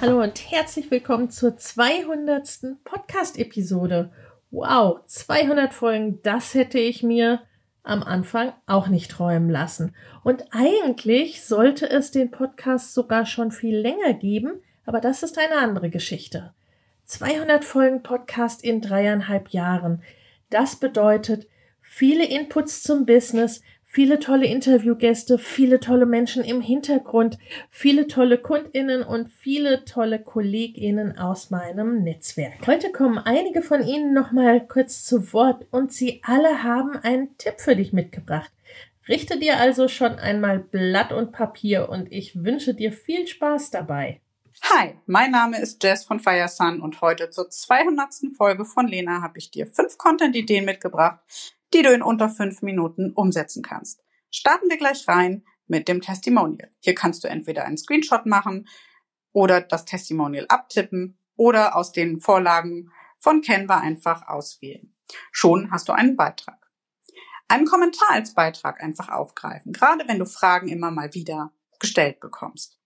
Hallo und herzlich willkommen zur 200. Podcast-Episode. Wow, 200 Folgen, das hätte ich mir am Anfang auch nicht träumen lassen. Und eigentlich sollte es den Podcast sogar schon viel länger geben, aber das ist eine andere Geschichte. 200 Folgen Podcast in dreieinhalb Jahren. Das bedeutet viele Inputs zum Business, viele tolle Interviewgäste, viele tolle Menschen im Hintergrund, viele tolle Kundinnen und viele tolle Kolleginnen aus meinem Netzwerk. Heute kommen einige von Ihnen noch mal kurz zu Wort und sie alle haben einen Tipp für dich mitgebracht. Richte dir also schon einmal Blatt und Papier und ich wünsche dir viel Spaß dabei. Hi, mein Name ist Jess von Firesun und heute zur 200. Folge von Lena habe ich dir fünf Content-Ideen mitgebracht, die du in unter fünf Minuten umsetzen kannst. Starten wir gleich rein mit dem Testimonial. Hier kannst du entweder einen Screenshot machen oder das Testimonial abtippen oder aus den Vorlagen von Canva einfach auswählen. Schon hast du einen Beitrag. Einen Kommentar als Beitrag einfach aufgreifen, gerade wenn du Fragen immer mal wieder gestellt bekommst.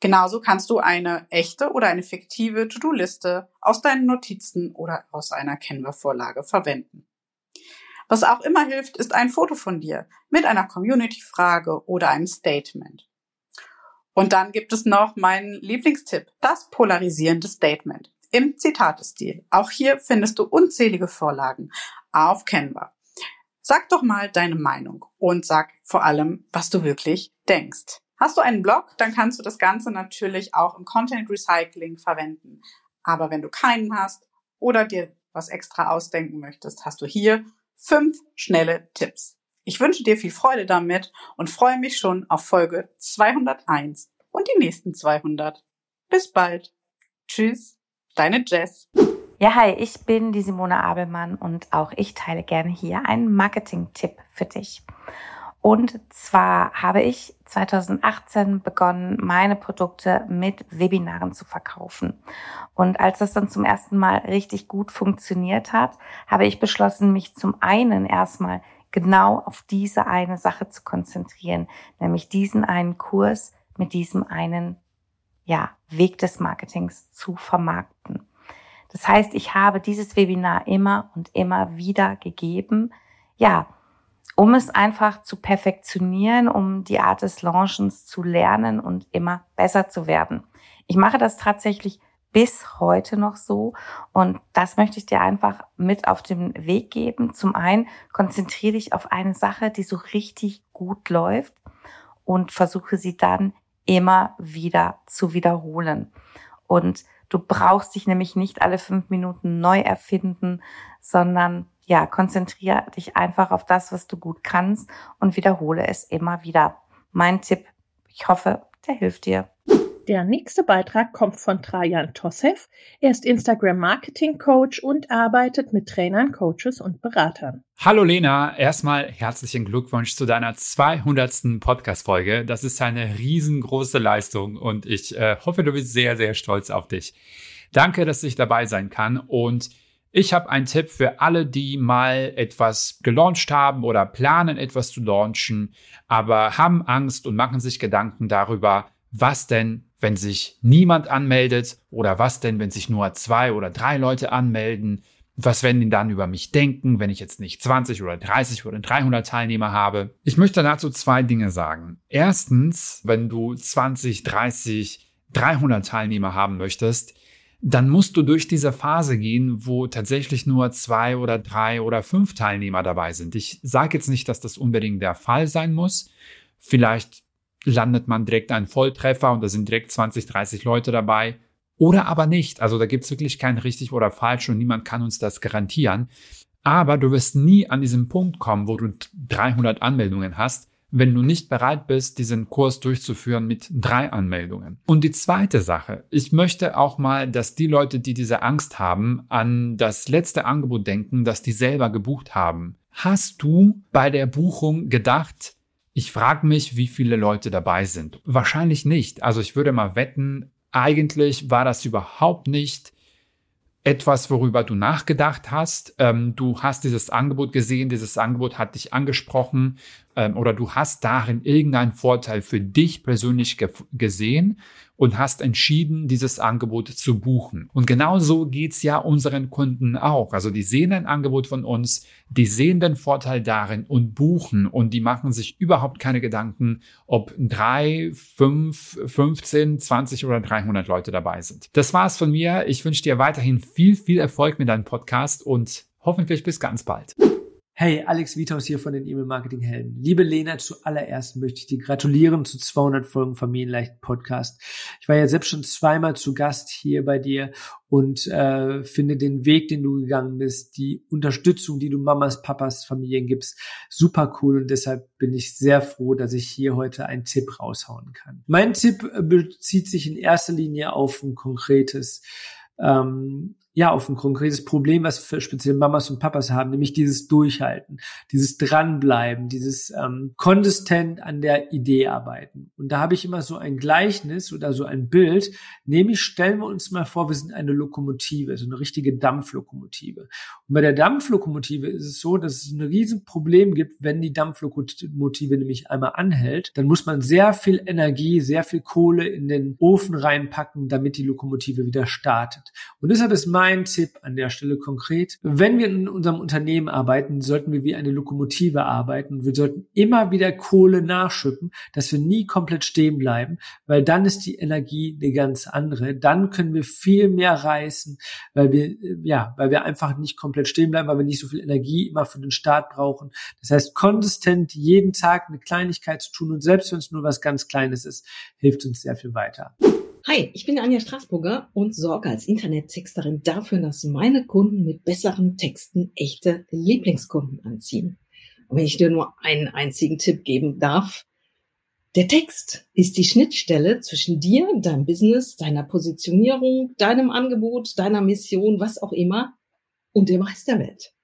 Genauso kannst du eine echte oder eine fiktive To-Do-Liste aus deinen Notizen oder aus einer Canva-Vorlage verwenden. Was auch immer hilft, ist ein Foto von dir mit einer Community-Frage oder einem Statement. Und dann gibt es noch meinen Lieblingstipp, das polarisierende Statement im Zitatestil. Auch hier findest du unzählige Vorlagen auf Canva. Sag doch mal deine Meinung und sag vor allem, was du wirklich denkst. Hast du einen Blog, dann kannst du das Ganze natürlich auch im Content Recycling verwenden. Aber wenn du keinen hast oder dir was extra ausdenken möchtest, hast du hier fünf schnelle Tipps. Ich wünsche dir viel Freude damit und freue mich schon auf Folge 201 und die nächsten 200. Bis bald. Tschüss, deine Jess. Ja, hi, ich bin die Simone Abelmann und auch ich teile gerne hier einen Marketing-Tipp für dich. Und zwar habe ich 2018 begonnen, meine Produkte mit Webinaren zu verkaufen. Und als das dann zum ersten Mal richtig gut funktioniert hat, habe ich beschlossen, mich zum einen erstmal genau auf diese eine Sache zu konzentrieren, nämlich diesen einen Kurs mit diesem einen ja, Weg des Marketings zu vermarkten. Das heißt, ich habe dieses Webinar immer und immer wieder gegeben. Ja, um es einfach zu perfektionieren, um die Art des Launchens zu lernen und immer besser zu werden. Ich mache das tatsächlich bis heute noch so und das möchte ich dir einfach mit auf den Weg geben. Zum einen konzentriere dich auf eine Sache, die so richtig gut läuft und versuche sie dann immer wieder zu wiederholen. Und du brauchst dich nämlich nicht alle fünf Minuten neu erfinden, sondern ja, konzentriere dich einfach auf das, was du gut kannst und wiederhole es immer wieder. Mein Tipp, ich hoffe, der hilft dir. Der nächste Beitrag kommt von Trajan Tossev. Er ist Instagram Marketing Coach und arbeitet mit Trainern, Coaches und Beratern. Hallo Lena, erstmal herzlichen Glückwunsch zu deiner 200. Podcast-Folge. Das ist eine riesengroße Leistung und ich äh, hoffe, du bist sehr, sehr stolz auf dich. Danke, dass ich dabei sein kann und ich habe einen Tipp für alle, die mal etwas gelauncht haben oder planen, etwas zu launchen, aber haben Angst und machen sich Gedanken darüber, was denn, wenn sich niemand anmeldet oder was denn, wenn sich nur zwei oder drei Leute anmelden. Was werden die dann über mich denken, wenn ich jetzt nicht 20 oder 30 oder 300 Teilnehmer habe? Ich möchte dazu zwei Dinge sagen. Erstens, wenn du 20, 30, 300 Teilnehmer haben möchtest, dann musst du durch diese Phase gehen, wo tatsächlich nur zwei oder drei oder fünf Teilnehmer dabei sind. Ich sage jetzt nicht, dass das unbedingt der Fall sein muss. Vielleicht landet man direkt einen Volltreffer und da sind direkt 20, 30 Leute dabei. Oder aber nicht. Also da gibt's wirklich kein richtig oder falsch und niemand kann uns das garantieren. Aber du wirst nie an diesen Punkt kommen, wo du 300 Anmeldungen hast, wenn du nicht bereit bist, diesen Kurs durchzuführen mit drei Anmeldungen. Und die zweite Sache, ich möchte auch mal, dass die Leute, die diese Angst haben, an das letzte Angebot denken, das die selber gebucht haben. Hast du bei der Buchung gedacht, ich frage mich, wie viele Leute dabei sind? Wahrscheinlich nicht. Also ich würde mal wetten, eigentlich war das überhaupt nicht etwas, worüber du nachgedacht hast. Ähm, du hast dieses Angebot gesehen, dieses Angebot hat dich angesprochen ähm, oder du hast darin irgendeinen Vorteil für dich persönlich ge gesehen und hast entschieden, dieses Angebot zu buchen. Und genauso geht's ja unseren Kunden auch. Also die sehen ein Angebot von uns, die sehen den Vorteil darin und buchen und die machen sich überhaupt keine Gedanken, ob drei, fünf, 15, 20 oder 300 Leute dabei sind. Das war's von mir. Ich wünsche dir weiterhin viel, viel Erfolg mit deinem Podcast und hoffentlich bis ganz bald. Hey, Alex Vitaus hier von den E-Mail Marketing Helden. Liebe Lena, zuallererst möchte ich dir gratulieren zu 200 Folgen Familienleicht Podcast. Ich war ja selbst schon zweimal zu Gast hier bei dir und äh, finde den Weg, den du gegangen bist, die Unterstützung, die du Mamas, Papas, Familien gibst, super cool und deshalb bin ich sehr froh, dass ich hier heute einen Tipp raushauen kann. Mein Tipp äh, bezieht sich in erster Linie auf ein konkretes ähm, ja, auf ein konkretes Problem, was für speziell Mamas und Papas haben, nämlich dieses Durchhalten, dieses Dranbleiben, dieses ähm, konsistent an der Idee arbeiten. Und da habe ich immer so ein Gleichnis oder so ein Bild, nämlich stellen wir uns mal vor, wir sind eine Lokomotive, so eine richtige Dampflokomotive. Und bei der Dampflokomotive ist es so, dass es ein Riesenproblem gibt, wenn die Dampflokomotive nämlich einmal anhält, dann muss man sehr viel Energie, sehr viel Kohle in den Ofen reinpacken, damit die Lokomotive wieder startet. Und deshalb ist mein mein Tipp an der Stelle konkret. Wenn wir in unserem Unternehmen arbeiten, sollten wir wie eine Lokomotive arbeiten. Wir sollten immer wieder Kohle nachschüppen, dass wir nie komplett stehen bleiben, weil dann ist die Energie eine ganz andere. Dann können wir viel mehr reißen, weil wir, ja, weil wir einfach nicht komplett stehen bleiben, weil wir nicht so viel Energie immer für den Start brauchen. Das heißt, konsistent jeden Tag eine Kleinigkeit zu tun und selbst wenn es nur was ganz Kleines ist, hilft uns sehr viel weiter. Hi, ich bin Anja Straßburger und sorge als Internettexterin dafür, dass meine Kunden mit besseren Texten echte Lieblingskunden anziehen. Und wenn ich dir nur einen einzigen Tipp geben darf, der Text ist die Schnittstelle zwischen dir, deinem Business, deiner Positionierung, deinem Angebot, deiner Mission, was auch immer, und dem Rest der Welt.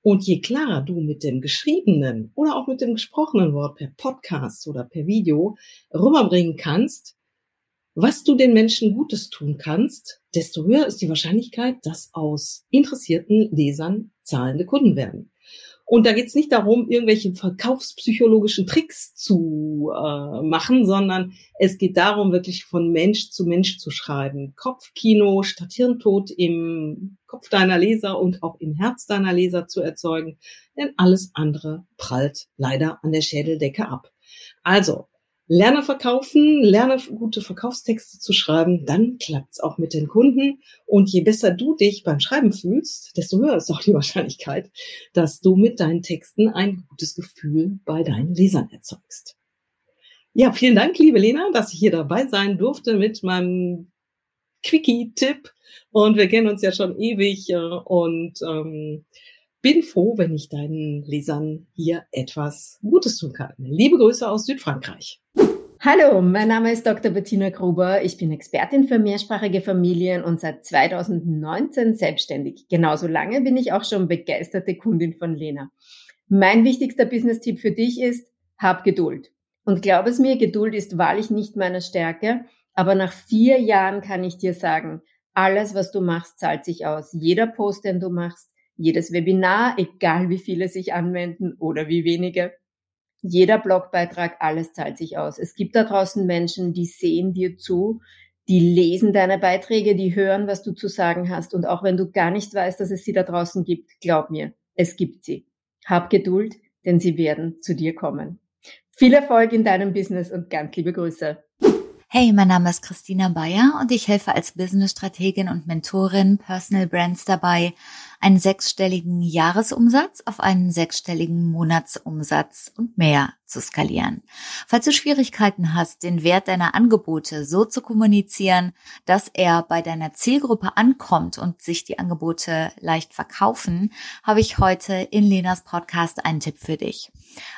Und je klarer du mit dem geschriebenen oder auch mit dem gesprochenen Wort per Podcast oder per Video rüberbringen kannst, was du den Menschen Gutes tun kannst, desto höher ist die Wahrscheinlichkeit, dass aus interessierten Lesern zahlende Kunden werden. Und da geht es nicht darum, irgendwelche verkaufspsychologischen Tricks zu äh, machen, sondern es geht darum, wirklich von Mensch zu Mensch zu schreiben. Kopfkino statt Hirntod im Kopf deiner Leser und auch im Herz deiner Leser zu erzeugen. Denn alles andere prallt leider an der Schädeldecke ab. Also, Lerne verkaufen, lerne gute Verkaufstexte zu schreiben, dann klappt's auch mit den Kunden. Und je besser du dich beim Schreiben fühlst, desto höher ist auch die Wahrscheinlichkeit, dass du mit deinen Texten ein gutes Gefühl bei deinen Lesern erzeugst. Ja, vielen Dank, liebe Lena, dass ich hier dabei sein durfte mit meinem Quickie-Tipp. Und wir kennen uns ja schon ewig äh, und ähm, bin froh, wenn ich deinen Lesern hier etwas Gutes tun kann. Liebe Grüße aus Südfrankreich. Hallo, mein Name ist Dr. Bettina Gruber. Ich bin Expertin für mehrsprachige Familien und seit 2019 selbstständig. Genauso lange bin ich auch schon begeisterte Kundin von Lena. Mein wichtigster Business-Tipp für dich ist, hab Geduld. Und glaub es mir, Geduld ist wahrlich nicht meine Stärke, aber nach vier Jahren kann ich dir sagen, alles, was du machst, zahlt sich aus. Jeder Post, den du machst, jedes Webinar, egal wie viele sich anwenden oder wie wenige. Jeder Blogbeitrag, alles zahlt sich aus. Es gibt da draußen Menschen, die sehen dir zu, Die lesen deine Beiträge, die hören, was du zu sagen hast. Und auch wenn du gar nicht weißt, dass es sie da draußen gibt, glaub mir, es gibt sie. Hab Geduld, denn sie werden zu dir kommen. Viel Erfolg in deinem Business und ganz liebe Grüße. Hey, mein Name ist Christina Bayer und ich helfe als Business-Strategin und Mentorin Personal Brands dabei, einen sechsstelligen Jahresumsatz auf einen sechsstelligen Monatsumsatz und mehr zu skalieren. Falls du Schwierigkeiten hast, den Wert deiner Angebote so zu kommunizieren, dass er bei deiner Zielgruppe ankommt und sich die Angebote leicht verkaufen, habe ich heute in Lenas Podcast einen Tipp für dich.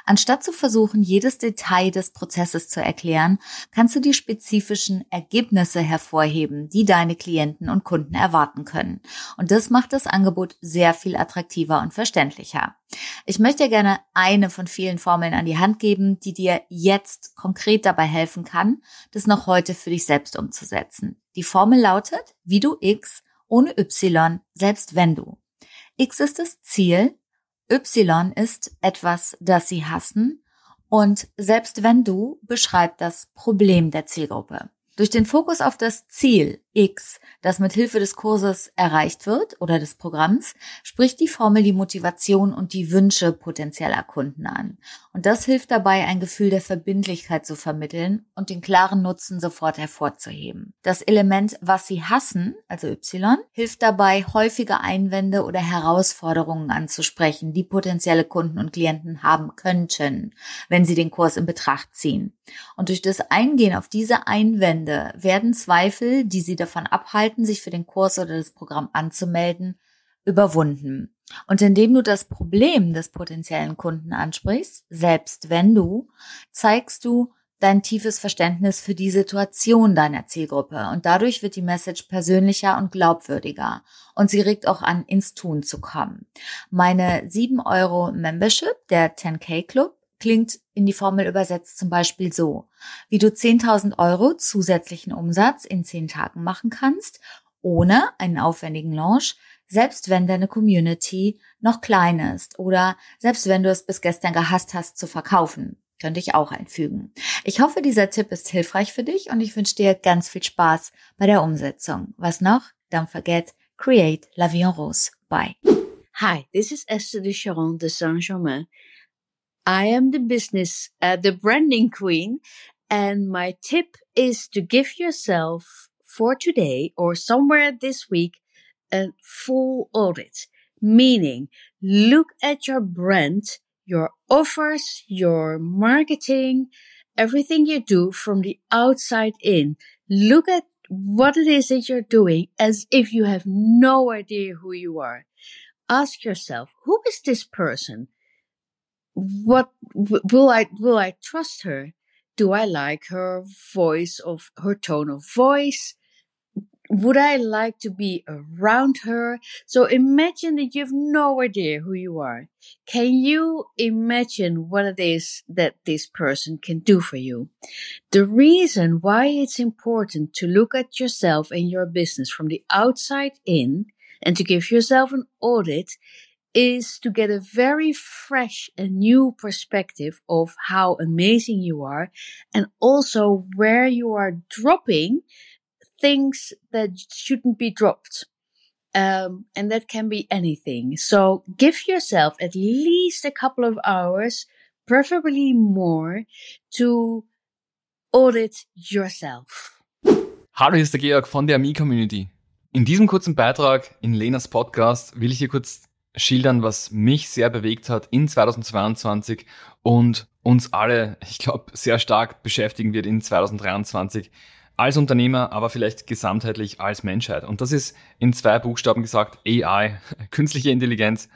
Anstatt zu versuchen, jedes Detail des Prozesses zu erklären, kannst du die spezifischen Ergebnisse hervorheben, die deine Klienten und Kunden erwarten können. Und das macht das Angebot sehr viel attraktiver und verständlicher. Ich möchte gerne eine von vielen Formeln an die Hand geben, die dir jetzt konkret dabei helfen kann, das noch heute für dich selbst umzusetzen. Die Formel lautet, wie du X ohne Y, selbst wenn du. X ist das Ziel, Y ist etwas, das sie hassen und selbst wenn du beschreibt das Problem der Zielgruppe. Durch den Fokus auf das Ziel X, das mit Hilfe des Kurses erreicht wird oder des Programms, spricht die Formel die Motivation und die Wünsche potenzieller Kunden an. Und das hilft dabei, ein Gefühl der Verbindlichkeit zu vermitteln und den klaren Nutzen sofort hervorzuheben. Das Element, was sie hassen, also Y, hilft dabei, häufige Einwände oder Herausforderungen anzusprechen, die potenzielle Kunden und Klienten haben könnten, wenn sie den Kurs in Betracht ziehen. Und durch das Eingehen auf diese Einwände werden Zweifel, die sie abhalten, sich für den Kurs oder das Programm anzumelden, überwunden. Und indem du das Problem des potenziellen Kunden ansprichst, selbst wenn du, zeigst du dein tiefes Verständnis für die Situation deiner Zielgruppe und dadurch wird die Message persönlicher und glaubwürdiger und sie regt auch an, ins Tun zu kommen. Meine 7 Euro Membership, der 10K Club, klingt in die Formel übersetzt zum Beispiel so, wie du 10.000 Euro zusätzlichen Umsatz in 10 Tagen machen kannst, ohne einen aufwendigen Launch, selbst wenn deine Community noch klein ist oder selbst wenn du es bis gestern gehasst hast zu verkaufen. Könnte ich auch einfügen. Ich hoffe, dieser Tipp ist hilfreich für dich und ich wünsche dir ganz viel Spaß bei der Umsetzung. Was noch? Don't forget, create la vie en rose. Bye. Hi, this is Esther de Charon de Saint-Germain. I am the business, uh, the branding queen. And my tip is to give yourself for today or somewhere this week a full audit, meaning look at your brand, your offers, your marketing, everything you do from the outside in. Look at what it is that you're doing as if you have no idea who you are. Ask yourself, who is this person? What will I will I trust her? Do I like her voice of her tone of voice? Would I like to be around her? So imagine that you have no idea who you are. Can you imagine what it is that this person can do for you? The reason why it's important to look at yourself and your business from the outside in and to give yourself an audit is to get a very fresh and new perspective of how amazing you are and also where you are dropping things that shouldn't be dropped. Um, and that can be anything. So give yourself at least a couple of hours, preferably more, to audit yourself. Hallo, hier ist der Georg von der Me-Community. In diesem kurzen Beitrag in Lenas Podcast will ich hier kurz schildern, was mich sehr bewegt hat in 2022 und uns alle, ich glaube, sehr stark beschäftigen wird in 2023 als Unternehmer, aber vielleicht gesamtheitlich als Menschheit. Und das ist in zwei Buchstaben gesagt AI, künstliche Intelligenz,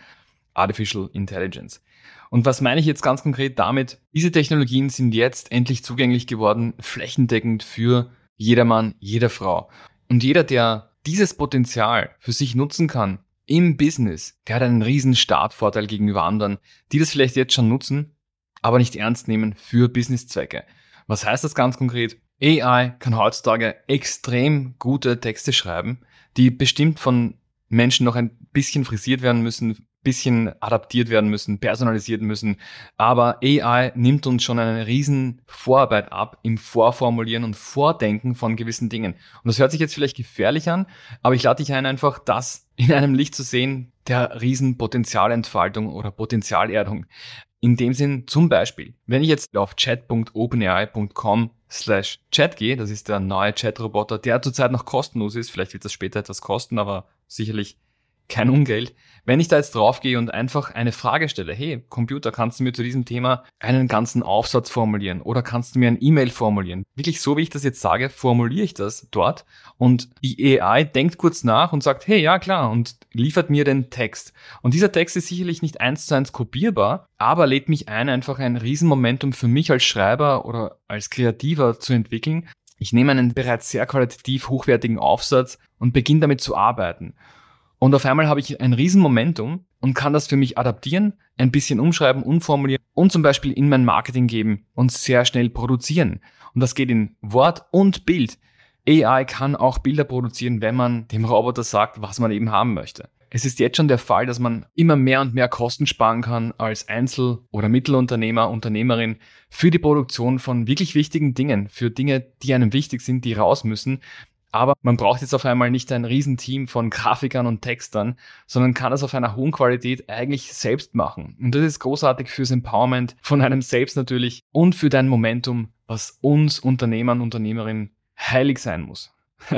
Artificial Intelligence. Und was meine ich jetzt ganz konkret damit? Diese Technologien sind jetzt endlich zugänglich geworden, flächendeckend für jedermann, jeder Frau. Und jeder, der dieses Potenzial für sich nutzen kann, im Business, der hat einen riesen Startvorteil gegenüber anderen, die das vielleicht jetzt schon nutzen, aber nicht ernst nehmen für Businesszwecke. Was heißt das ganz konkret? AI kann heutzutage extrem gute Texte schreiben, die bestimmt von Menschen noch ein bisschen frisiert werden müssen, bisschen adaptiert werden müssen, personalisiert müssen. Aber AI nimmt uns schon eine riesen Vorarbeit ab im Vorformulieren und Vordenken von gewissen Dingen. Und das hört sich jetzt vielleicht gefährlich an, aber ich lade dich ein, einfach das in einem Licht zu sehen der riesen Potenzialentfaltung oder Potenzialerdung. In dem Sinn zum Beispiel, wenn ich jetzt auf chat.openai.com slash chat gehe, das ist der neue Chat-Roboter, der zurzeit noch kostenlos ist, vielleicht wird das später etwas kosten, aber sicherlich kein Ungeld. Wenn ich da jetzt draufgehe und einfach eine Frage stelle, hey, Computer, kannst du mir zu diesem Thema einen ganzen Aufsatz formulieren oder kannst du mir ein E-Mail formulieren? Wirklich so, wie ich das jetzt sage, formuliere ich das dort und die AI denkt kurz nach und sagt, hey, ja klar, und liefert mir den Text. Und dieser Text ist sicherlich nicht eins zu eins kopierbar, aber lädt mich ein, einfach ein Riesenmomentum für mich als Schreiber oder als Kreativer zu entwickeln. Ich nehme einen bereits sehr qualitativ hochwertigen Aufsatz und beginne damit zu arbeiten. Und auf einmal habe ich ein Riesenmomentum und kann das für mich adaptieren, ein bisschen umschreiben, umformulieren und zum Beispiel in mein Marketing geben und sehr schnell produzieren. Und das geht in Wort und Bild. AI kann auch Bilder produzieren, wenn man dem Roboter sagt, was man eben haben möchte. Es ist jetzt schon der Fall, dass man immer mehr und mehr Kosten sparen kann als Einzel- oder Mittelunternehmer, Unternehmerin für die Produktion von wirklich wichtigen Dingen, für Dinge, die einem wichtig sind, die raus müssen, aber man braucht jetzt auf einmal nicht ein Riesenteam von Grafikern und Textern, sondern kann das auf einer hohen Qualität eigentlich selbst machen. Und das ist großartig fürs Empowerment von einem selbst natürlich und für dein Momentum, was uns Unternehmern, Unternehmerinnen heilig sein muss.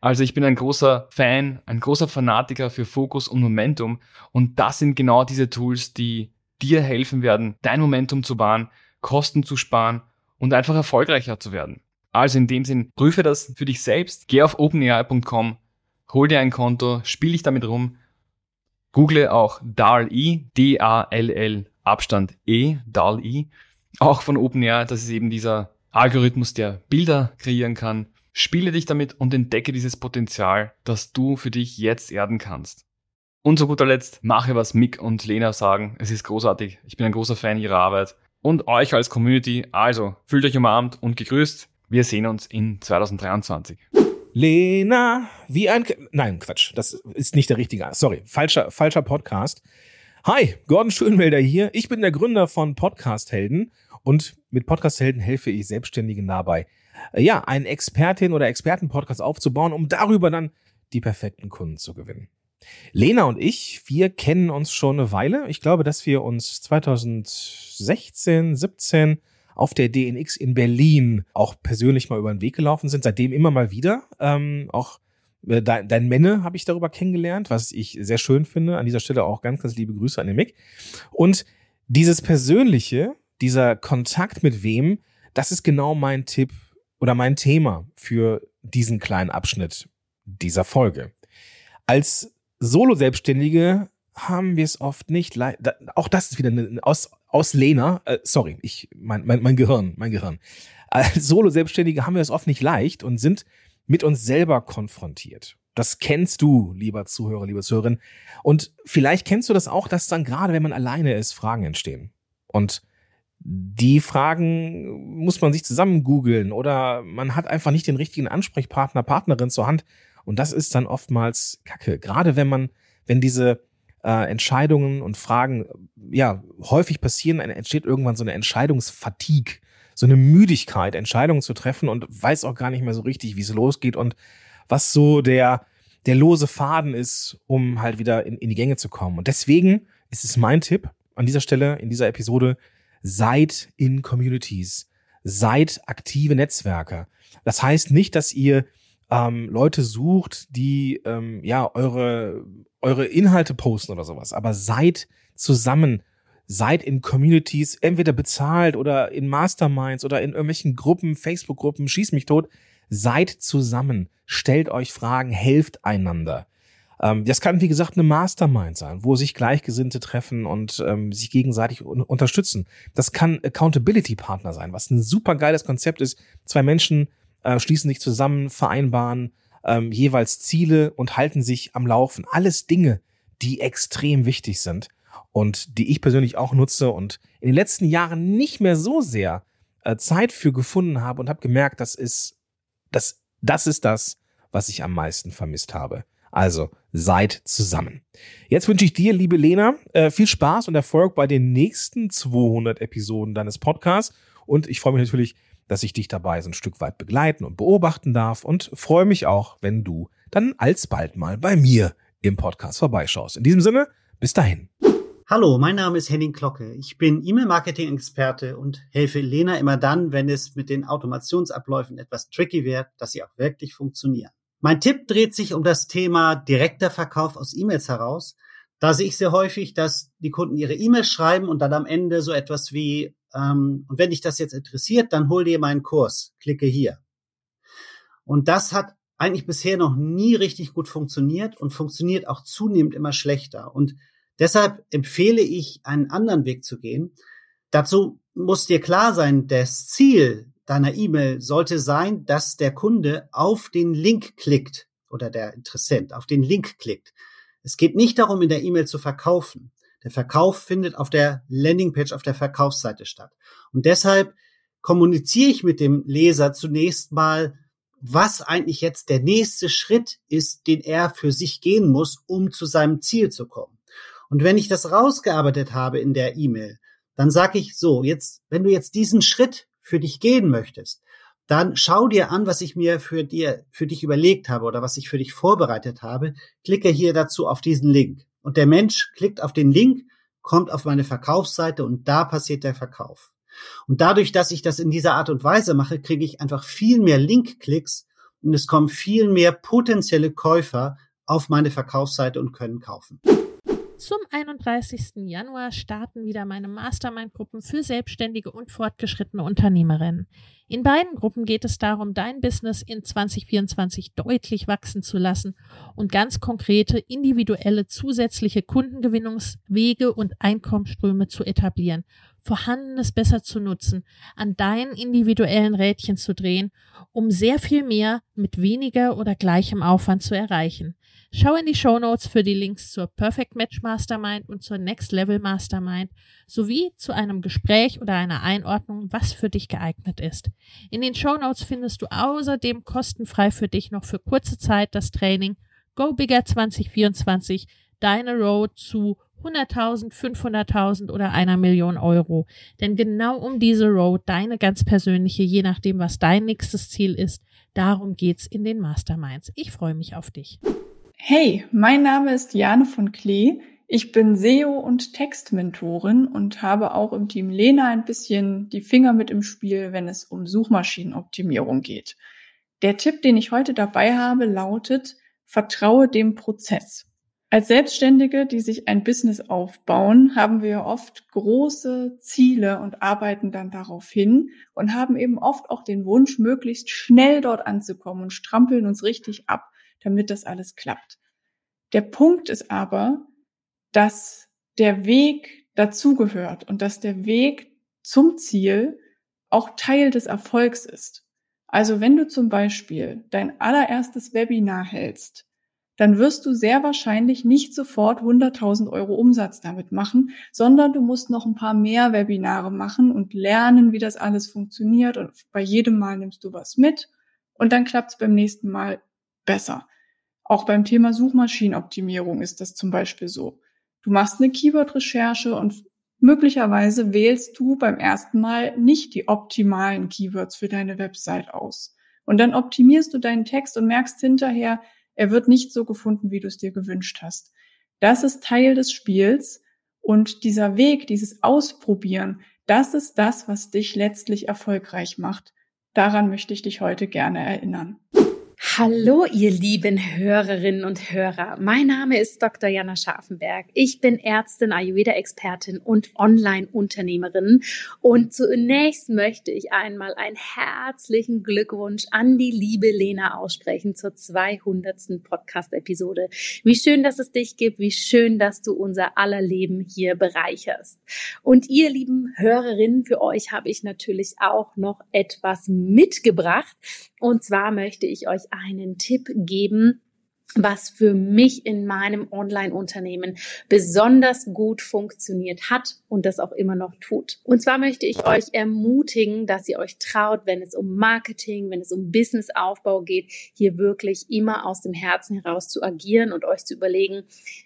also ich bin ein großer Fan, ein großer Fanatiker für Fokus und Momentum. Und das sind genau diese Tools, die dir helfen werden, dein Momentum zu wahren, Kosten zu sparen und einfach erfolgreicher zu werden. Also in dem Sinn, prüfe das für dich selbst. Geh auf openai.com, hol dir ein Konto, spiel dich damit rum. Google auch DAL-I, D-A-L-L, Abstand E, DAL-I. Auch von OpenAI, das ist eben dieser Algorithmus, der Bilder kreieren kann. Spiele dich damit und entdecke dieses Potenzial, das du für dich jetzt erden kannst. Und zu guter Letzt, mache, was Mick und Lena sagen. Es ist großartig. Ich bin ein großer Fan ihrer Arbeit. Und euch als Community. Also, fühlt euch umarmt und gegrüßt. Wir sehen uns in 2023. Lena, wie ein... K Nein, Quatsch, das ist nicht der richtige. Sorry, falscher, falscher Podcast. Hi, Gordon Schönwelder hier. Ich bin der Gründer von Podcast Helden und mit Podcast Helden helfe ich Selbstständigen dabei, äh, ja, einen Expertin- oder Experten-Podcast aufzubauen, um darüber dann die perfekten Kunden zu gewinnen. Lena und ich, wir kennen uns schon eine Weile. Ich glaube, dass wir uns 2016, 17 auf der DNX in Berlin auch persönlich mal über den Weg gelaufen sind, seitdem immer mal wieder. Ähm, auch äh, dein, dein Menne habe ich darüber kennengelernt, was ich sehr schön finde. An dieser Stelle auch ganz, ganz liebe Grüße an den Mick. Und dieses Persönliche, dieser Kontakt mit wem, das ist genau mein Tipp oder mein Thema für diesen kleinen Abschnitt dieser Folge. Als Solo-Selbstständige haben wir es oft nicht. Auch das ist wieder eine, aus, aus Lena, äh, sorry, ich, mein, mein, mein Gehirn, mein Gehirn. Als Solo-Selbstständige haben wir es oft nicht leicht und sind mit uns selber konfrontiert. Das kennst du, lieber Zuhörer, liebe Zuhörerin. Und vielleicht kennst du das auch, dass dann gerade, wenn man alleine ist, Fragen entstehen. Und die Fragen muss man sich zusammen googeln oder man hat einfach nicht den richtigen Ansprechpartner, Partnerin zur Hand. Und das ist dann oftmals Kacke. Gerade wenn man, wenn diese äh, Entscheidungen und Fragen ja häufig passieren, entsteht irgendwann so eine Entscheidungsfatigue, so eine Müdigkeit, Entscheidungen zu treffen und weiß auch gar nicht mehr so richtig, wie es losgeht und was so der der lose Faden ist, um halt wieder in, in die Gänge zu kommen. Und deswegen ist es mein Tipp an dieser Stelle, in dieser Episode, seid in Communities, seid aktive Netzwerker. Das heißt nicht, dass ihr ähm, Leute sucht, die ähm, ja eure eure Inhalte posten oder sowas, aber seid zusammen, seid in Communities, entweder bezahlt oder in Masterminds oder in irgendwelchen Gruppen, Facebook-Gruppen, schieß mich tot, seid zusammen, stellt euch Fragen, helft einander. Ähm, das kann, wie gesagt, eine Mastermind sein, wo sich Gleichgesinnte treffen und ähm, sich gegenseitig un unterstützen. Das kann Accountability-Partner sein, was ein super geiles Konzept ist. Zwei Menschen äh, schließen sich zusammen, vereinbaren, ähm, jeweils Ziele und halten sich am Laufen. Alles Dinge, die extrem wichtig sind und die ich persönlich auch nutze und in den letzten Jahren nicht mehr so sehr äh, Zeit für gefunden habe und habe gemerkt, das ist das, das ist das, was ich am meisten vermisst habe. Also seid zusammen. Jetzt wünsche ich dir, liebe Lena, äh, viel Spaß und Erfolg bei den nächsten 200 Episoden deines Podcasts. Und ich freue mich natürlich, dass ich dich dabei so ein Stück weit begleiten und beobachten darf und freue mich auch, wenn du dann alsbald mal bei mir im Podcast vorbeischaust. In diesem Sinne, bis dahin. Hallo, mein Name ist Henning Glocke. Ich bin E-Mail-Marketing-Experte und helfe Lena immer dann, wenn es mit den Automationsabläufen etwas tricky wird, dass sie auch wirklich funktionieren. Mein Tipp dreht sich um das Thema direkter Verkauf aus E-Mails heraus. Da sehe ich sehr häufig, dass die Kunden ihre E-Mails schreiben und dann am Ende so etwas wie, ähm, und wenn dich das jetzt interessiert, dann hol dir meinen Kurs, klicke hier. Und das hat eigentlich bisher noch nie richtig gut funktioniert und funktioniert auch zunehmend immer schlechter. Und Deshalb empfehle ich, einen anderen Weg zu gehen. Dazu muss dir klar sein, das Ziel deiner E-Mail sollte sein, dass der Kunde auf den Link klickt oder der Interessent auf den Link klickt. Es geht nicht darum, in der E-Mail zu verkaufen. Der Verkauf findet auf der Landingpage, auf der Verkaufsseite statt. Und deshalb kommuniziere ich mit dem Leser zunächst mal, was eigentlich jetzt der nächste Schritt ist, den er für sich gehen muss, um zu seinem Ziel zu kommen. Und wenn ich das rausgearbeitet habe in der E-Mail, dann sage ich so, jetzt, wenn du jetzt diesen Schritt für dich gehen möchtest, dann schau dir an, was ich mir für dir, für dich überlegt habe oder was ich für dich vorbereitet habe. Klicke hier dazu auf diesen Link. Und der Mensch klickt auf den Link, kommt auf meine Verkaufsseite und da passiert der Verkauf. Und dadurch, dass ich das in dieser Art und Weise mache, kriege ich einfach viel mehr Link-Klicks und es kommen viel mehr potenzielle Käufer auf meine Verkaufsseite und können kaufen. Zum 31. Januar starten wieder meine Mastermind-Gruppen für selbstständige und fortgeschrittene Unternehmerinnen. In beiden Gruppen geht es darum, dein Business in 2024 deutlich wachsen zu lassen und ganz konkrete, individuelle, zusätzliche Kundengewinnungswege und Einkommensströme zu etablieren, Vorhandenes besser zu nutzen, an deinen individuellen Rädchen zu drehen, um sehr viel mehr mit weniger oder gleichem Aufwand zu erreichen. Schau in die Show Notes für die Links zur Perfect Match Mastermind und zur Next Level Mastermind sowie zu einem Gespräch oder einer Einordnung, was für dich geeignet ist. In den Show Notes findest du außerdem kostenfrei für dich noch für kurze Zeit das Training Go Bigger 2024, deine Road zu 100.000, 500.000 oder einer Million Euro. Denn genau um diese Road, deine ganz persönliche, je nachdem, was dein nächstes Ziel ist, darum geht's in den Masterminds. Ich freue mich auf dich. Hey, mein Name ist Jane von Klee. Ich bin SEO und Textmentorin und habe auch im Team Lena ein bisschen die Finger mit im Spiel, wenn es um Suchmaschinenoptimierung geht. Der Tipp, den ich heute dabei habe, lautet, vertraue dem Prozess. Als Selbstständige, die sich ein Business aufbauen, haben wir oft große Ziele und arbeiten dann darauf hin und haben eben oft auch den Wunsch, möglichst schnell dort anzukommen und strampeln uns richtig ab damit das alles klappt. Der Punkt ist aber, dass der Weg dazugehört und dass der Weg zum Ziel auch Teil des Erfolgs ist. Also wenn du zum Beispiel dein allererstes Webinar hältst, dann wirst du sehr wahrscheinlich nicht sofort 100.000 Euro Umsatz damit machen, sondern du musst noch ein paar mehr Webinare machen und lernen, wie das alles funktioniert. Und bei jedem Mal nimmst du was mit und dann klappt es beim nächsten Mal besser. Auch beim Thema Suchmaschinenoptimierung ist das zum Beispiel so. Du machst eine Keyword-Recherche und möglicherweise wählst du beim ersten Mal nicht die optimalen Keywords für deine Website aus. Und dann optimierst du deinen Text und merkst hinterher, er wird nicht so gefunden, wie du es dir gewünscht hast. Das ist Teil des Spiels und dieser Weg, dieses Ausprobieren, das ist das, was dich letztlich erfolgreich macht. Daran möchte ich dich heute gerne erinnern. Hallo, ihr lieben Hörerinnen und Hörer. Mein Name ist Dr. Jana Scharfenberg. Ich bin Ärztin, Ayurveda-Expertin und Online-Unternehmerin. Und zunächst möchte ich einmal einen herzlichen Glückwunsch an die liebe Lena aussprechen zur 200. Podcast-Episode. Wie schön, dass es dich gibt. Wie schön, dass du unser aller Leben hier bereicherst. Und ihr lieben Hörerinnen, für euch habe ich natürlich auch noch etwas mitgebracht. Und zwar möchte ich euch einen Tipp geben, was für mich in meinem Online-Unternehmen besonders gut funktioniert hat und das auch immer noch tut. Und zwar möchte ich euch ermutigen, dass ihr euch traut, wenn es um Marketing, wenn es um Businessaufbau geht, hier wirklich immer aus dem Herzen heraus zu agieren und euch zu überlegen,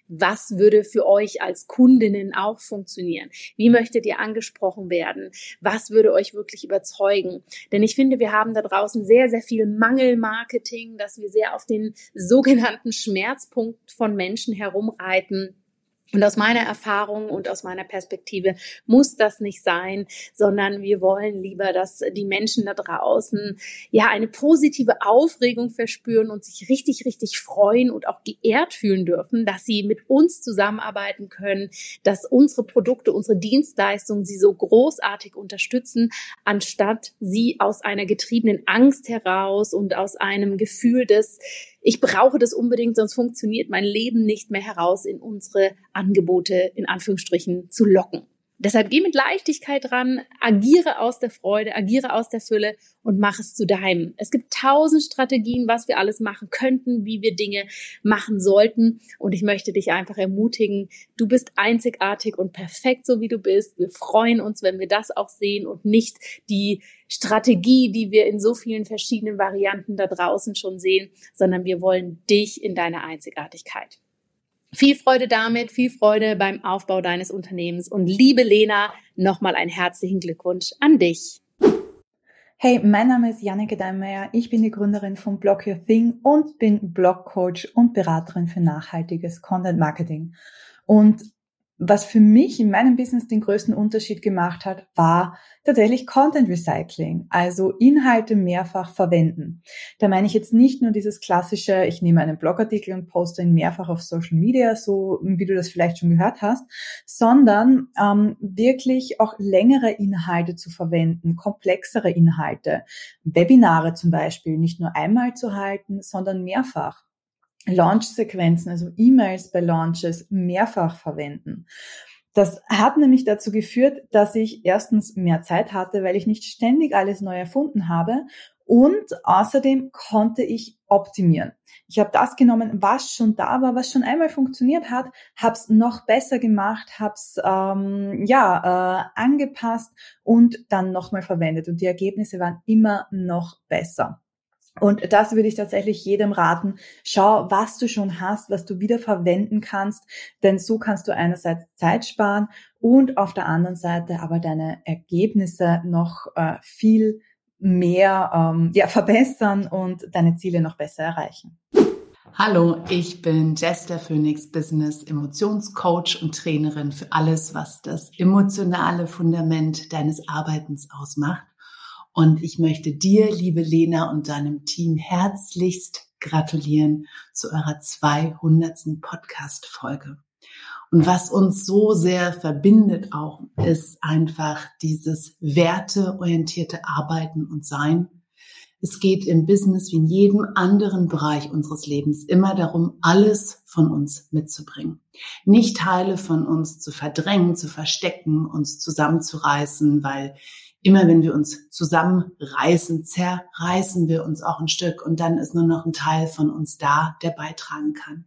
was würde für euch als Kundinnen auch funktionieren? Wie möchtet ihr angesprochen werden? Was würde euch wirklich überzeugen? Denn ich finde, wir haben da draußen sehr, sehr viel Mangelmarketing, dass wir sehr auf den sogenannten Schmerzpunkt von Menschen herumreiten. Und aus meiner Erfahrung und aus meiner Perspektive muss das nicht sein, sondern wir wollen lieber, dass die Menschen da draußen ja eine positive Aufregung verspüren und sich richtig, richtig freuen und auch geehrt fühlen dürfen, dass sie mit uns zusammenarbeiten können, dass unsere Produkte, unsere Dienstleistungen sie so großartig unterstützen, anstatt sie aus einer getriebenen Angst heraus und aus einem Gefühl des ich brauche das unbedingt, sonst funktioniert mein Leben nicht mehr heraus, in unsere Angebote in Anführungsstrichen zu locken. Deshalb geh mit Leichtigkeit ran, agiere aus der Freude, agiere aus der Fülle und mach es zu deinem. Es gibt tausend Strategien, was wir alles machen könnten, wie wir Dinge machen sollten. Und ich möchte dich einfach ermutigen, du bist einzigartig und perfekt, so wie du bist. Wir freuen uns, wenn wir das auch sehen und nicht die Strategie, die wir in so vielen verschiedenen Varianten da draußen schon sehen, sondern wir wollen dich in deiner Einzigartigkeit. Viel Freude damit, viel Freude beim Aufbau deines Unternehmens und liebe Lena, nochmal einen herzlichen Glückwunsch an dich. Hey, mein Name ist Janneke Deinmeier. Ich bin die Gründerin von Block Your Thing und bin Blogcoach und Beraterin für nachhaltiges Content Marketing. Und was für mich in meinem Business den größten Unterschied gemacht hat, war tatsächlich Content Recycling, also Inhalte mehrfach verwenden. Da meine ich jetzt nicht nur dieses klassische, ich nehme einen Blogartikel und poste ihn mehrfach auf Social Media, so wie du das vielleicht schon gehört hast, sondern ähm, wirklich auch längere Inhalte zu verwenden, komplexere Inhalte, Webinare zum Beispiel, nicht nur einmal zu halten, sondern mehrfach. Launch-Sequenzen, also E-Mails bei Launches mehrfach verwenden. Das hat nämlich dazu geführt, dass ich erstens mehr Zeit hatte, weil ich nicht ständig alles neu erfunden habe und außerdem konnte ich optimieren. Ich habe das genommen, was schon da war, was schon einmal funktioniert hat, habe es noch besser gemacht, habe es ähm, ja äh, angepasst und dann nochmal verwendet und die Ergebnisse waren immer noch besser. Und das würde ich tatsächlich jedem raten. Schau, was du schon hast, was du wieder verwenden kannst, denn so kannst du einerseits Zeit sparen und auf der anderen Seite aber deine Ergebnisse noch äh, viel mehr ähm, ja, verbessern und deine Ziele noch besser erreichen. Hallo, ich bin Jess der Phoenix Business Emotionscoach und Trainerin für alles, was das emotionale Fundament deines Arbeitens ausmacht. Und ich möchte dir, liebe Lena und deinem Team herzlichst gratulieren zu eurer 200. Podcast-Folge. Und was uns so sehr verbindet auch, ist einfach dieses werteorientierte Arbeiten und Sein. Es geht im Business wie in jedem anderen Bereich unseres Lebens immer darum, alles von uns mitzubringen. Nicht Teile von uns zu verdrängen, zu verstecken, uns zusammenzureißen, weil immer wenn wir uns zusammenreißen, zerreißen wir uns auch ein Stück und dann ist nur noch ein Teil von uns da, der beitragen kann.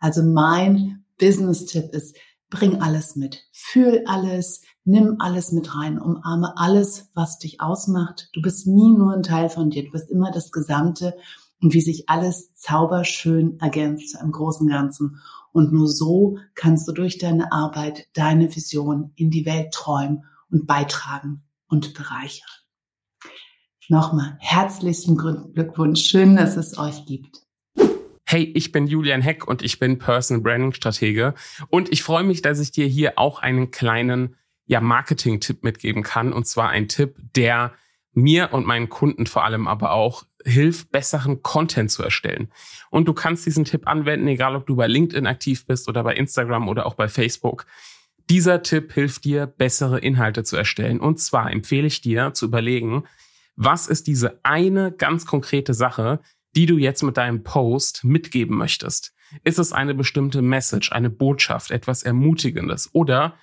Also mein Business-Tipp ist, bring alles mit, fühl alles, nimm alles mit rein, umarme alles, was dich ausmacht. Du bist nie nur ein Teil von dir, du bist immer das Gesamte und wie sich alles zauberschön ergänzt zu einem großen Ganzen. Und nur so kannst du durch deine Arbeit deine Vision in die Welt träumen und beitragen und bereichern. Nochmal herzlichen Glückwunsch. Schön, dass es euch gibt. Hey, ich bin Julian Heck und ich bin Personal Branding Stratege und ich freue mich, dass ich dir hier auch einen kleinen ja, Marketing-Tipp mitgeben kann und zwar ein Tipp, der mir und meinen Kunden vor allem aber auch hilft, besseren Content zu erstellen. Und du kannst diesen Tipp anwenden, egal ob du bei LinkedIn aktiv bist oder bei Instagram oder auch bei Facebook. Dieser Tipp hilft dir, bessere Inhalte zu erstellen. Und zwar empfehle ich dir zu überlegen, was ist diese eine ganz konkrete Sache, die du jetzt mit deinem Post mitgeben möchtest? Ist es eine bestimmte Message, eine Botschaft, etwas Ermutigendes? Oder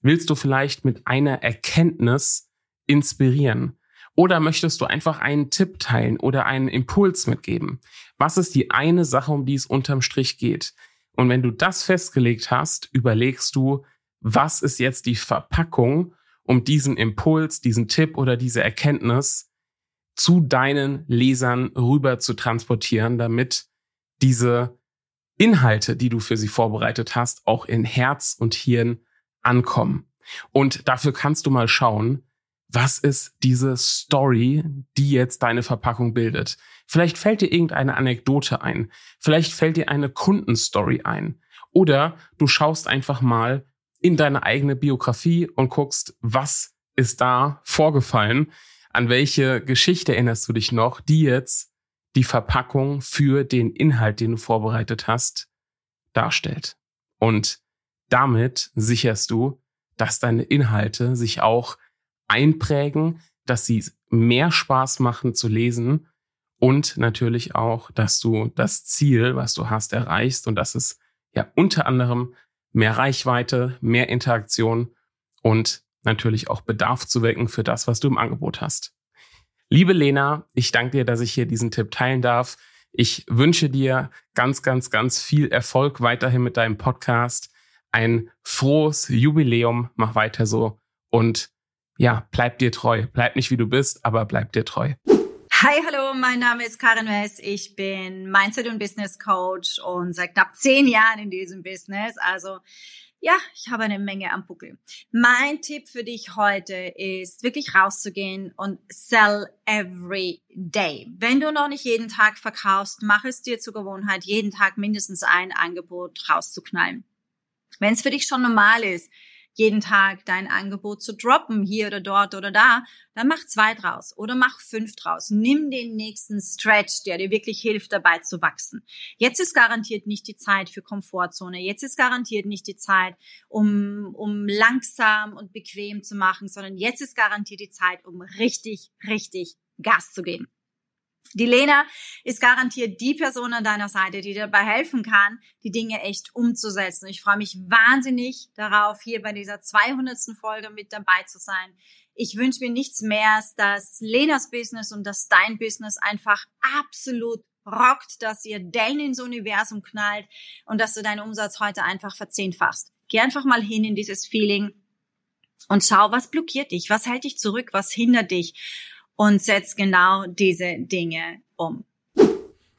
willst du vielleicht mit einer Erkenntnis inspirieren? Oder möchtest du einfach einen Tipp teilen oder einen Impuls mitgeben? Was ist die eine Sache, um die es unterm Strich geht? Und wenn du das festgelegt hast, überlegst du, was ist jetzt die Verpackung, um diesen Impuls, diesen Tipp oder diese Erkenntnis zu deinen Lesern rüber zu transportieren, damit diese Inhalte, die du für sie vorbereitet hast, auch in Herz und Hirn ankommen. Und dafür kannst du mal schauen, was ist diese Story, die jetzt deine Verpackung bildet. Vielleicht fällt dir irgendeine Anekdote ein. Vielleicht fällt dir eine Kundenstory ein. Oder du schaust einfach mal in deine eigene Biografie und guckst, was ist da vorgefallen, an welche Geschichte erinnerst du dich noch, die jetzt die Verpackung für den Inhalt, den du vorbereitet hast, darstellt. Und damit sicherst du, dass deine Inhalte sich auch einprägen, dass sie mehr Spaß machen zu lesen und natürlich auch, dass du das Ziel, was du hast, erreichst und das ist ja unter anderem mehr Reichweite, mehr Interaktion und natürlich auch Bedarf zu wecken für das, was du im Angebot hast. Liebe Lena, ich danke dir, dass ich hier diesen Tipp teilen darf. Ich wünsche dir ganz, ganz, ganz viel Erfolg weiterhin mit deinem Podcast. Ein frohes Jubiläum. Mach weiter so. Und ja, bleib dir treu. Bleib nicht wie du bist, aber bleib dir treu. Hi, hallo, mein Name ist Karin Wess. Ich bin Mindset- und Business Coach und seit knapp zehn Jahren in diesem Business. Also ja, ich habe eine Menge am Buckel. Mein Tipp für dich heute ist wirklich rauszugehen und sell every day. Wenn du noch nicht jeden Tag verkaufst, mach es dir zur Gewohnheit, jeden Tag mindestens ein Angebot rauszuknallen. Wenn es für dich schon normal ist, jeden Tag dein Angebot zu droppen, hier oder dort oder da, dann mach zwei draus oder mach fünf draus. Nimm den nächsten Stretch, der dir wirklich hilft, dabei zu wachsen. Jetzt ist garantiert nicht die Zeit für Komfortzone. Jetzt ist garantiert nicht die Zeit, um, um langsam und bequem zu machen, sondern jetzt ist garantiert die Zeit, um richtig, richtig Gas zu geben. Die Lena ist garantiert die Person an deiner Seite, die dir dabei helfen kann, die Dinge echt umzusetzen. Ich freue mich wahnsinnig darauf, hier bei dieser 200. Folge mit dabei zu sein. Ich wünsche mir nichts mehr, dass Lenas Business und dass dein Business einfach absolut rockt, dass ihr Dellen ins Universum knallt und dass du deinen Umsatz heute einfach verzehnfachst. Geh einfach mal hin in dieses Feeling und schau, was blockiert dich, was hält dich zurück, was hindert dich und setzt genau diese Dinge um.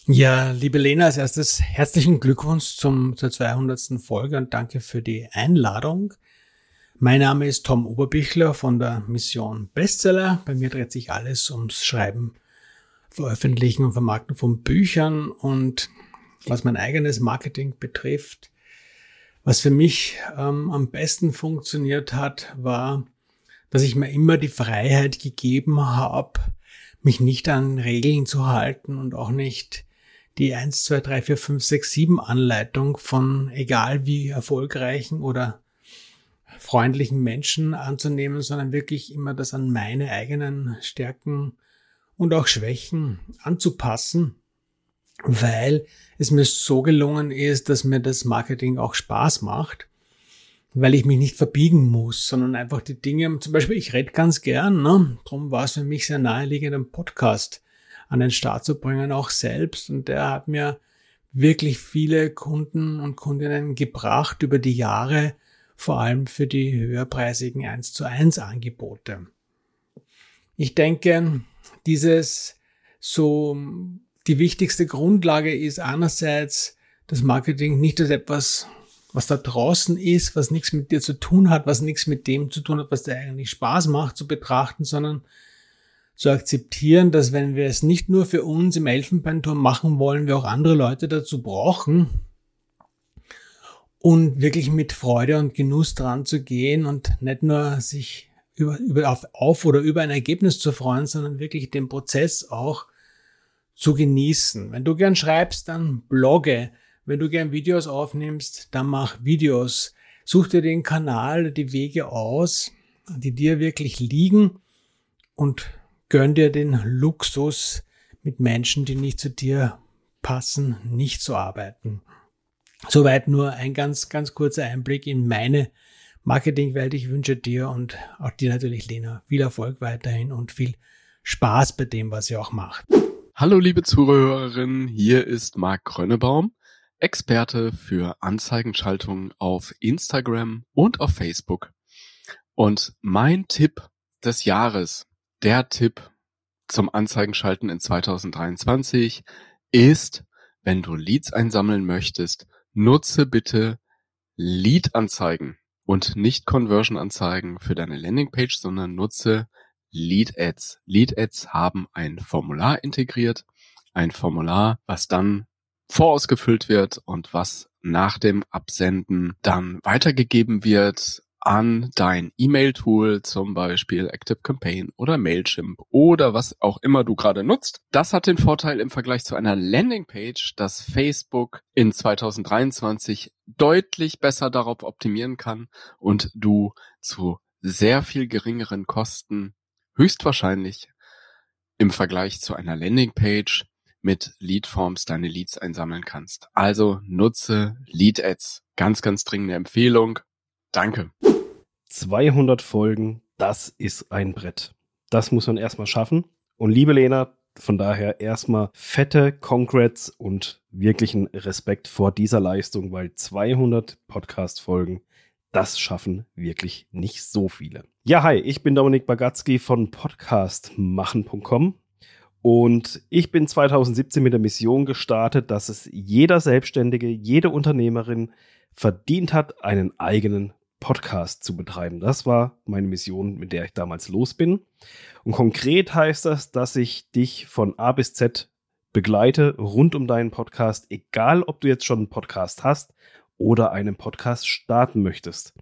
Ja, liebe Lena, als erstes herzlichen Glückwunsch zum, zur 200. Folge und danke für die Einladung. Mein Name ist Tom Oberbichler von der Mission Bestseller. Bei mir dreht sich alles ums Schreiben, Veröffentlichen und Vermarkten von Büchern und was mein eigenes Marketing betrifft. Was für mich ähm, am besten funktioniert hat, war dass ich mir immer die Freiheit gegeben habe, mich nicht an Regeln zu halten und auch nicht die 1, 2, 3, 4, 5, 6, 7 Anleitung von egal wie erfolgreichen oder freundlichen Menschen anzunehmen, sondern wirklich immer das an meine eigenen Stärken und auch Schwächen anzupassen, weil es mir so gelungen ist, dass mir das Marketing auch Spaß macht weil ich mich nicht verbiegen muss, sondern einfach die Dinge, zum Beispiel ich rede ganz gern, ne? darum war es für mich sehr naheliegend, einen Podcast an den Start zu bringen, auch selbst. Und der hat mir wirklich viele Kunden und Kundinnen gebracht über die Jahre, vor allem für die höherpreisigen 1 zu 1 Angebote. Ich denke, dieses so, die wichtigste Grundlage ist einerseits das Marketing nicht als etwas was da draußen ist, was nichts mit dir zu tun hat, was nichts mit dem zu tun hat, was dir eigentlich Spaß macht zu betrachten, sondern zu akzeptieren, dass wenn wir es nicht nur für uns im Elfenbeinturm machen wollen, wir auch andere Leute dazu brauchen und wirklich mit Freude und Genuss dran zu gehen und nicht nur sich über, über auf, auf oder über ein Ergebnis zu freuen, sondern wirklich den Prozess auch zu genießen. Wenn du gern schreibst, dann blogge. Wenn du gern Videos aufnimmst, dann mach Videos. Such dir den Kanal, die Wege aus, die dir wirklich liegen und gönn dir den Luxus, mit Menschen, die nicht zu dir passen, nicht zu arbeiten. Soweit nur ein ganz, ganz kurzer Einblick in meine Marketingwelt. Ich wünsche dir und auch dir natürlich, Lena, viel Erfolg weiterhin und viel Spaß bei dem, was ihr auch macht. Hallo liebe Zuhörerinnen, hier ist Marc Grönebaum, Experte für Anzeigenschaltungen auf Instagram und auf Facebook. Und mein Tipp des Jahres, der Tipp zum Anzeigenschalten in 2023 ist, wenn du Leads einsammeln möchtest, nutze bitte Lead-Anzeigen und nicht Conversion-Anzeigen für deine Landingpage, sondern nutze Lead Ads. Lead Ads haben ein Formular integriert, ein Formular, was dann vorausgefüllt wird und was nach dem Absenden dann weitergegeben wird an dein E-Mail-Tool, zum Beispiel ActiveCampaign oder Mailchimp oder was auch immer du gerade nutzt. Das hat den Vorteil im Vergleich zu einer Landingpage, dass Facebook in 2023 deutlich besser darauf optimieren kann und du zu sehr viel geringeren Kosten höchstwahrscheinlich im Vergleich zu einer Landingpage mit Leadforms deine Leads einsammeln kannst. Also nutze Lead Ads. Ganz, ganz dringende Empfehlung. Danke. 200 Folgen, das ist ein Brett. Das muss man erstmal schaffen. Und liebe Lena, von daher erstmal fette Congrats und wirklichen Respekt vor dieser Leistung, weil 200 Podcast-Folgen, das schaffen wirklich nicht so viele. Ja, hi, ich bin Dominik Bagatzky von podcastmachen.com und ich bin 2017 mit der Mission gestartet, dass es jeder Selbstständige, jede Unternehmerin verdient hat, einen eigenen Podcast zu betreiben. Das war meine Mission, mit der ich damals los bin. Und konkret heißt das, dass ich dich von A bis Z begleite rund um deinen Podcast, egal ob du jetzt schon einen Podcast hast oder einen Podcast starten möchtest.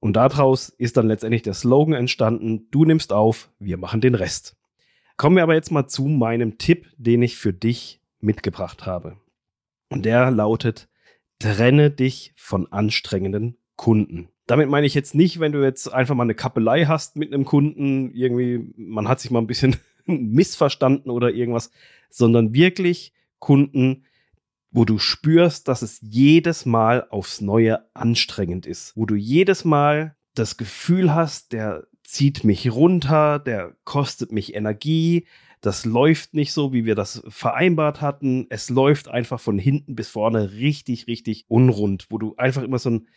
Und daraus ist dann letztendlich der Slogan entstanden, du nimmst auf, wir machen den Rest. Kommen wir aber jetzt mal zu meinem Tipp, den ich für dich mitgebracht habe. Und der lautet, trenne dich von anstrengenden Kunden. Damit meine ich jetzt nicht, wenn du jetzt einfach mal eine Kappelei hast mit einem Kunden, irgendwie, man hat sich mal ein bisschen missverstanden oder irgendwas, sondern wirklich Kunden, wo du spürst, dass es jedes Mal aufs Neue anstrengend ist, wo du jedes Mal das Gefühl hast, der zieht mich runter, der kostet mich Energie, das läuft nicht so, wie wir das vereinbart hatten. Es läuft einfach von hinten bis vorne richtig, richtig unrund, wo du einfach immer so ein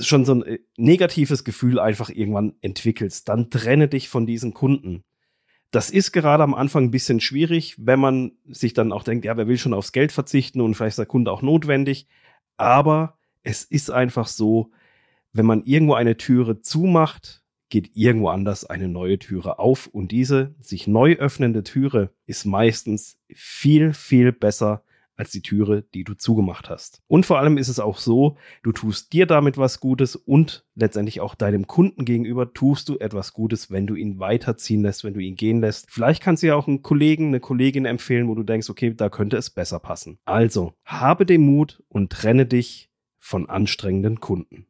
schon so ein äh, negatives Gefühl einfach irgendwann entwickelst. Dann trenne dich von diesen Kunden. Das ist gerade am Anfang ein bisschen schwierig, wenn man sich dann auch denkt, ja, wer will schon aufs Geld verzichten und vielleicht ist der Kunde auch notwendig. Aber es ist einfach so, wenn man irgendwo eine Türe zumacht, geht irgendwo anders eine neue Türe auf und diese sich neu öffnende Türe ist meistens viel, viel besser als die Türe, die du zugemacht hast. Und vor allem ist es auch so, du tust dir damit was Gutes und letztendlich auch deinem Kunden gegenüber tust du etwas Gutes, wenn du ihn weiterziehen lässt, wenn du ihn gehen lässt. Vielleicht kannst du ja auch einen Kollegen, eine Kollegin empfehlen, wo du denkst, okay, da könnte es besser passen. Also, habe den Mut und trenne dich von anstrengenden Kunden.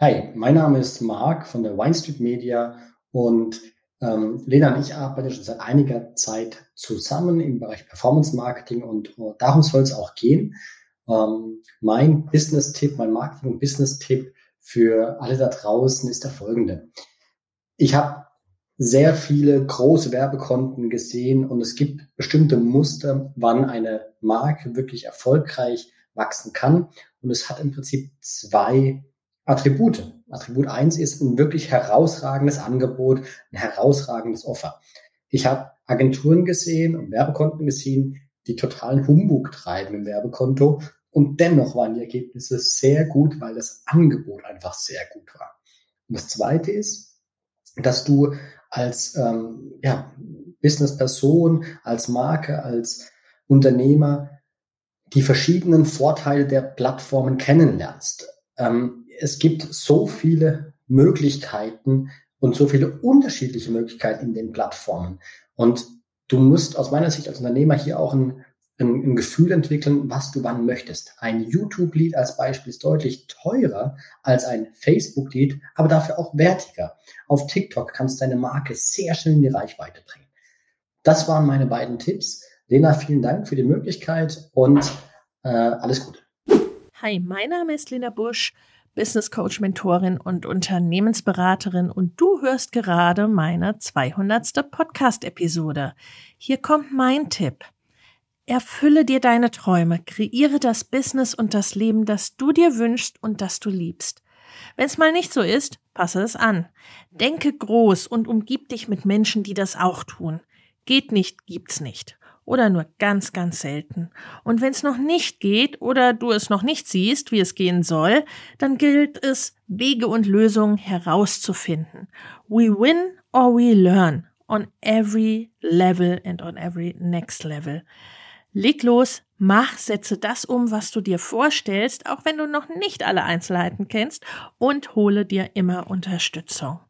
Hi, mein Name ist Marc von der Wine Street Media und ähm, Lena und ich arbeiten schon seit einiger Zeit zusammen im Bereich Performance Marketing und uh, darum soll es auch gehen. Ähm, mein Business-Tipp, mein Marketing- und Business-Tipp für alle da draußen ist der folgende. Ich habe sehr viele große Werbekonten gesehen und es gibt bestimmte Muster, wann eine Marke wirklich erfolgreich wachsen kann. Und es hat im Prinzip zwei Attribute. Attribut eins ist ein wirklich herausragendes Angebot, ein herausragendes Offer. Ich habe Agenturen gesehen und Werbekonten gesehen, die totalen Humbug treiben im Werbekonto und dennoch waren die Ergebnisse sehr gut, weil das Angebot einfach sehr gut war. Und das Zweite ist, dass du als ähm, ja, Businessperson, als Marke, als Unternehmer die verschiedenen Vorteile der Plattformen kennenlernst. Ähm, es gibt so viele Möglichkeiten und so viele unterschiedliche Möglichkeiten in den Plattformen. Und du musst aus meiner Sicht als Unternehmer hier auch ein, ein, ein Gefühl entwickeln, was du wann möchtest. Ein YouTube-Lead als Beispiel ist deutlich teurer als ein Facebook-Lead, aber dafür auch wertiger. Auf TikTok kannst du deine Marke sehr schnell in die Reichweite bringen. Das waren meine beiden Tipps. Lena, vielen Dank für die Möglichkeit und äh, alles Gute. Hi, mein Name ist Lena Busch. Business Coach, Mentorin und Unternehmensberaterin und du hörst gerade meine 200. Podcast-Episode. Hier kommt mein Tipp. Erfülle dir deine Träume, kreiere das Business und das Leben, das du dir wünschst und das du liebst. Wenn es mal nicht so ist, passe es an. Denke groß und umgib dich mit Menschen, die das auch tun. Geht nicht, gibt's nicht oder nur ganz, ganz selten. Und wenn es noch nicht geht oder du es noch nicht siehst, wie es gehen soll, dann gilt es, Wege und Lösungen herauszufinden. We win or we learn on every level and on every next level. Leg los, mach, setze das um, was du dir vorstellst, auch wenn du noch nicht alle Einzelheiten kennst, und hole dir immer Unterstützung.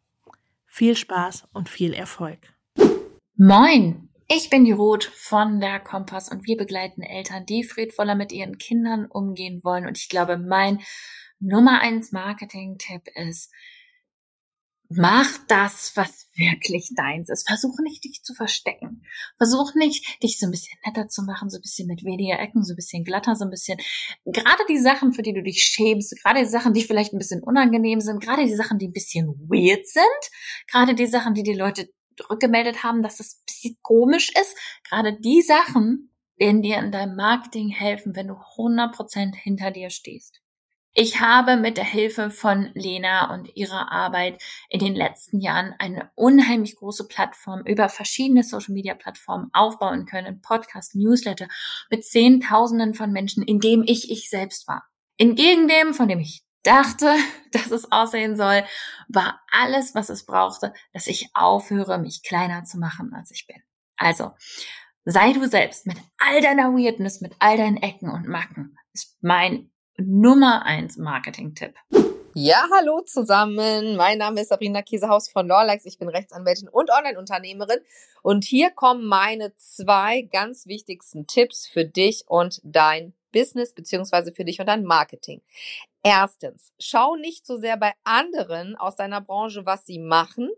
Viel Spaß und viel Erfolg. Moin! Ich bin die Ruth von der Kompass und wir begleiten Eltern, die friedvoller mit ihren Kindern umgehen wollen. Und ich glaube, mein Nummer eins Marketing-Tipp ist, mach das, was wirklich deins ist. Versuch nicht, dich zu verstecken. Versuch nicht, dich so ein bisschen netter zu machen, so ein bisschen mit weniger Ecken, so ein bisschen glatter, so ein bisschen, gerade die Sachen, für die du dich schämst, gerade die Sachen, die vielleicht ein bisschen unangenehm sind, gerade die Sachen, die ein bisschen weird sind, gerade die Sachen, die die Leute rückgemeldet haben, dass es ein bisschen komisch ist. Gerade die Sachen werden dir in deinem Marketing helfen, wenn du 100% hinter dir stehst. Ich habe mit der Hilfe von Lena und ihrer Arbeit in den letzten Jahren eine unheimlich große Plattform über verschiedene Social Media Plattformen aufbauen können, Podcast, Newsletter mit Zehntausenden von Menschen, in dem ich ich selbst war. Entgegen dem, von dem ich dachte, dass es aussehen soll, war alles, was es brauchte, dass ich aufhöre, mich kleiner zu machen, als ich bin. Also, sei du selbst mit all deiner Weirdness, mit all deinen Ecken und Macken, ist mein Nummer eins Marketing-Tipp. Ja, hallo zusammen. Mein Name ist Sabrina Kiesehaus von Lawlikes. Ich bin Rechtsanwältin und Online-Unternehmerin. Und hier kommen meine zwei ganz wichtigsten Tipps für dich und dein Business beziehungsweise für dich und dein Marketing. Erstens, schau nicht so sehr bei anderen aus deiner Branche, was sie machen,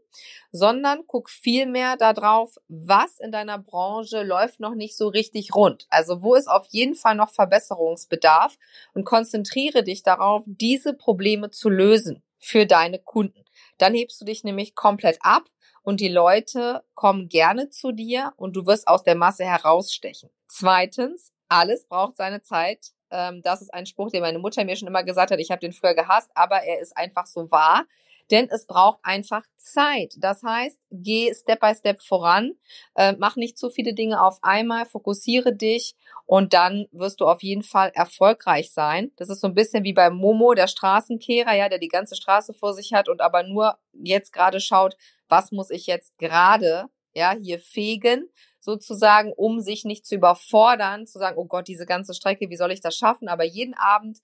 sondern guck vielmehr darauf, was in deiner Branche läuft noch nicht so richtig rund. Also wo ist auf jeden Fall noch Verbesserungsbedarf und konzentriere dich darauf, diese Probleme zu lösen für deine Kunden. Dann hebst du dich nämlich komplett ab und die Leute kommen gerne zu dir und du wirst aus der Masse herausstechen. Zweitens, alles braucht seine Zeit. Ähm, das ist ein Spruch, den meine Mutter mir schon immer gesagt hat. Ich habe den früher gehasst, aber er ist einfach so wahr. Denn es braucht einfach Zeit. Das heißt, geh Step by Step voran, äh, mach nicht zu viele Dinge auf einmal, fokussiere dich und dann wirst du auf jeden Fall erfolgreich sein. Das ist so ein bisschen wie beim Momo, der Straßenkehrer, ja, der die ganze Straße vor sich hat und aber nur jetzt gerade schaut, was muss ich jetzt gerade, ja, hier fegen sozusagen, um sich nicht zu überfordern, zu sagen, oh Gott, diese ganze Strecke, wie soll ich das schaffen? Aber jeden Abend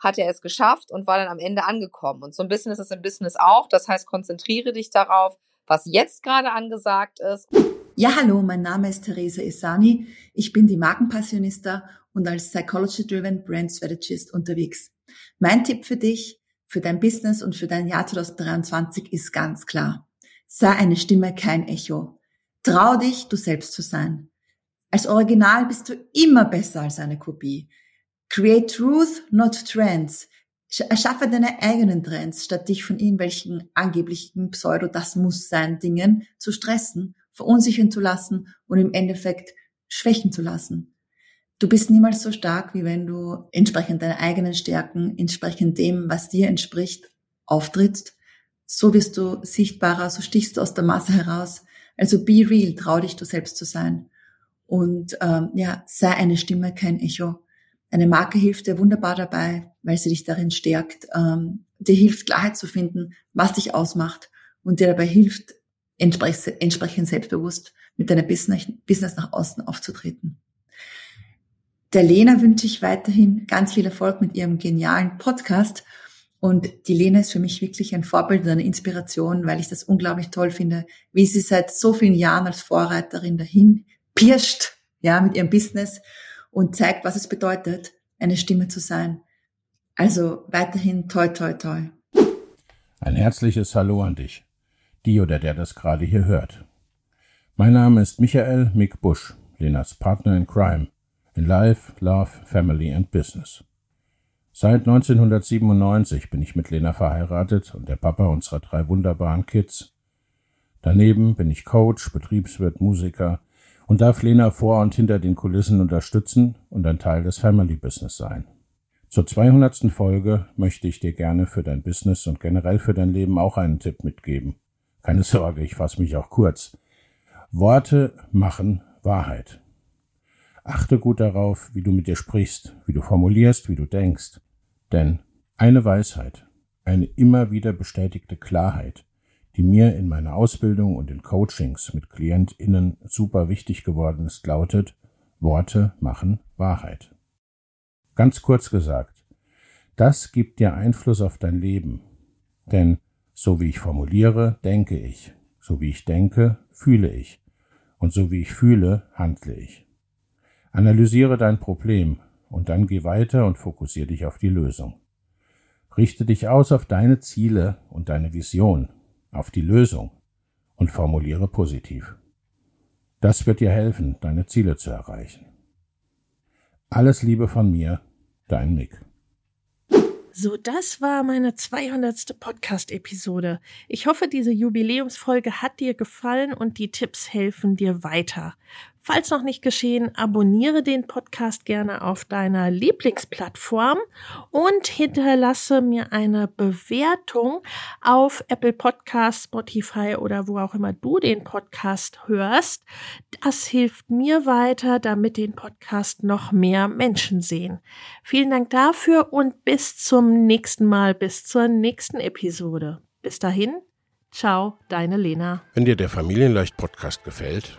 hat er es geschafft und war dann am Ende angekommen. Und so ein bisschen ist es im Business auch. Das heißt, konzentriere dich darauf, was jetzt gerade angesagt ist. Ja, hallo, mein Name ist Theresa Isani. Ich bin die Markenpassionista und als Psychology-Driven Brand Strategist unterwegs. Mein Tipp für dich, für dein Business und für dein Jahr 2023 ist ganz klar. Sei eine Stimme, kein Echo. Trau dich, du selbst zu sein. Als Original bist du immer besser als eine Kopie. Create Truth, not Trends. Erschaffe deine eigenen Trends, statt dich von irgendwelchen angeblichen Pseudo, das muss sein Dingen zu stressen, verunsichern zu lassen und im Endeffekt schwächen zu lassen. Du bist niemals so stark, wie wenn du entsprechend deiner eigenen Stärken, entsprechend dem, was dir entspricht, auftrittst. So wirst du sichtbarer, so stichst du aus der Masse heraus, also be real, trau dich, du selbst zu sein. Und ähm, ja, sei eine Stimme, kein Echo. Eine Marke hilft dir wunderbar dabei, weil sie dich darin stärkt, ähm, dir hilft, Klarheit zu finden, was dich ausmacht und dir dabei hilft, entsprechend selbstbewusst mit deiner Business nach außen aufzutreten. Der Lena wünsche ich weiterhin ganz viel Erfolg mit ihrem genialen Podcast und die Lena ist für mich wirklich ein Vorbild und eine Inspiration, weil ich das unglaublich toll finde, wie sie seit so vielen Jahren als Vorreiterin dahin pirscht, ja, mit ihrem Business und zeigt, was es bedeutet, eine Stimme zu sein. Also weiterhin toi, toi, toi. Ein herzliches Hallo an dich, die oder der das gerade hier hört. Mein Name ist Michael Mick Busch, Lenas Partner in Crime, in Life, Love, Family and Business. Seit 1997 bin ich mit Lena verheiratet und der Papa unserer drei wunderbaren Kids. Daneben bin ich Coach, Betriebswirt, Musiker und darf Lena vor und hinter den Kulissen unterstützen und ein Teil des Family Business sein. Zur 200. Folge möchte ich dir gerne für dein Business und generell für dein Leben auch einen Tipp mitgeben. Keine Sorge, ich fasse mich auch kurz. Worte machen Wahrheit. Achte gut darauf, wie du mit dir sprichst, wie du formulierst, wie du denkst. Denn eine Weisheit, eine immer wieder bestätigte Klarheit, die mir in meiner Ausbildung und in Coachings mit KlientInnen super wichtig geworden ist, lautet, Worte machen Wahrheit. Ganz kurz gesagt, das gibt dir Einfluss auf dein Leben. Denn so wie ich formuliere, denke ich. So wie ich denke, fühle ich. Und so wie ich fühle, handle ich. Analysiere dein Problem und dann geh weiter und fokussiere dich auf die Lösung. Richte dich aus auf deine Ziele und deine Vision, auf die Lösung und formuliere positiv. Das wird dir helfen, deine Ziele zu erreichen. Alles Liebe von mir, dein Mick. So, das war meine 200. Podcast-Episode. Ich hoffe, diese Jubiläumsfolge hat dir gefallen und die Tipps helfen dir weiter. Falls noch nicht geschehen, abonniere den Podcast gerne auf deiner Lieblingsplattform und hinterlasse mir eine Bewertung auf Apple Podcast, Spotify oder wo auch immer du den Podcast hörst. Das hilft mir weiter, damit den Podcast noch mehr Menschen sehen. Vielen Dank dafür und bis zum nächsten Mal, bis zur nächsten Episode. Bis dahin, ciao, deine Lena. Wenn dir der Familienleicht Podcast gefällt,